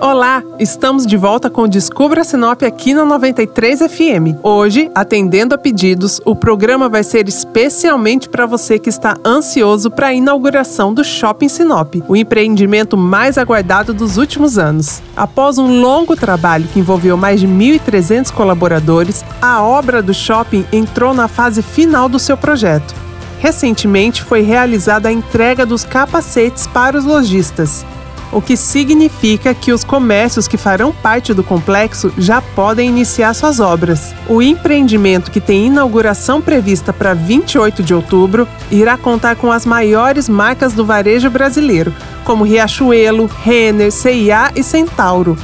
Olá, estamos de volta com Descubra Sinop aqui na 93 FM. Hoje, atendendo a pedidos, o programa vai ser especialmente para você que está ansioso para a inauguração do Shopping Sinop, o empreendimento mais aguardado dos últimos anos. Após um longo trabalho que envolveu mais de 1.300 colaboradores, a obra do shopping entrou na fase final do seu projeto. Recentemente foi realizada a entrega dos capacetes para os lojistas o que significa que os comércios que farão parte do complexo já podem iniciar suas obras. O empreendimento, que tem inauguração prevista para 28 de outubro, irá contar com as maiores marcas do varejo brasileiro, como Riachuelo, Renner, CIA e Centauro.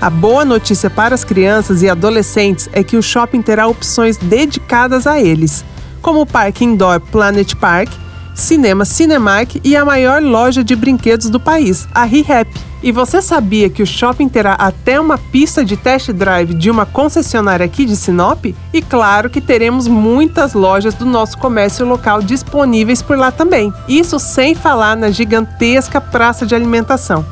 A boa notícia para as crianças e adolescentes é que o shopping terá opções dedicadas a eles, como o Parque Indoor Planet Park Cinema Cinemark e a maior loja de brinquedos do país, a ReHap. E você sabia que o shopping terá até uma pista de test drive de uma concessionária aqui de Sinop? E claro que teremos muitas lojas do nosso comércio local disponíveis por lá também. Isso sem falar na gigantesca praça de alimentação.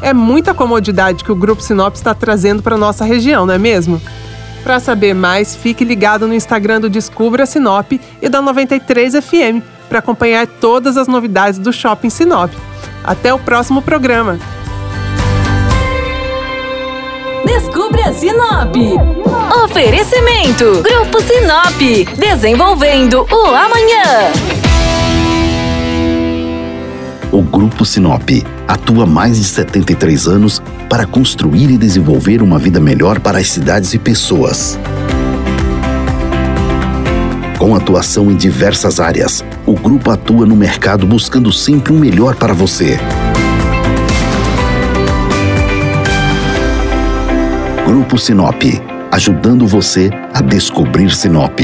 É muita comodidade que o Grupo Sinop está trazendo para nossa região, não é mesmo? Para saber mais, fique ligado no Instagram do Descubra Sinop e da 93 FM para acompanhar todas as novidades do Shopping Sinop. Até o próximo programa. Descubra Sinop. Oferecimento: Grupo Sinop. Desenvolvendo o amanhã. O Grupo Sinop atua há mais de 73 anos para construir e desenvolver uma vida melhor para as cidades e pessoas. Com atuação em diversas áreas, o grupo atua no mercado buscando sempre o um melhor para você. Grupo Sinop, ajudando você a descobrir Sinop.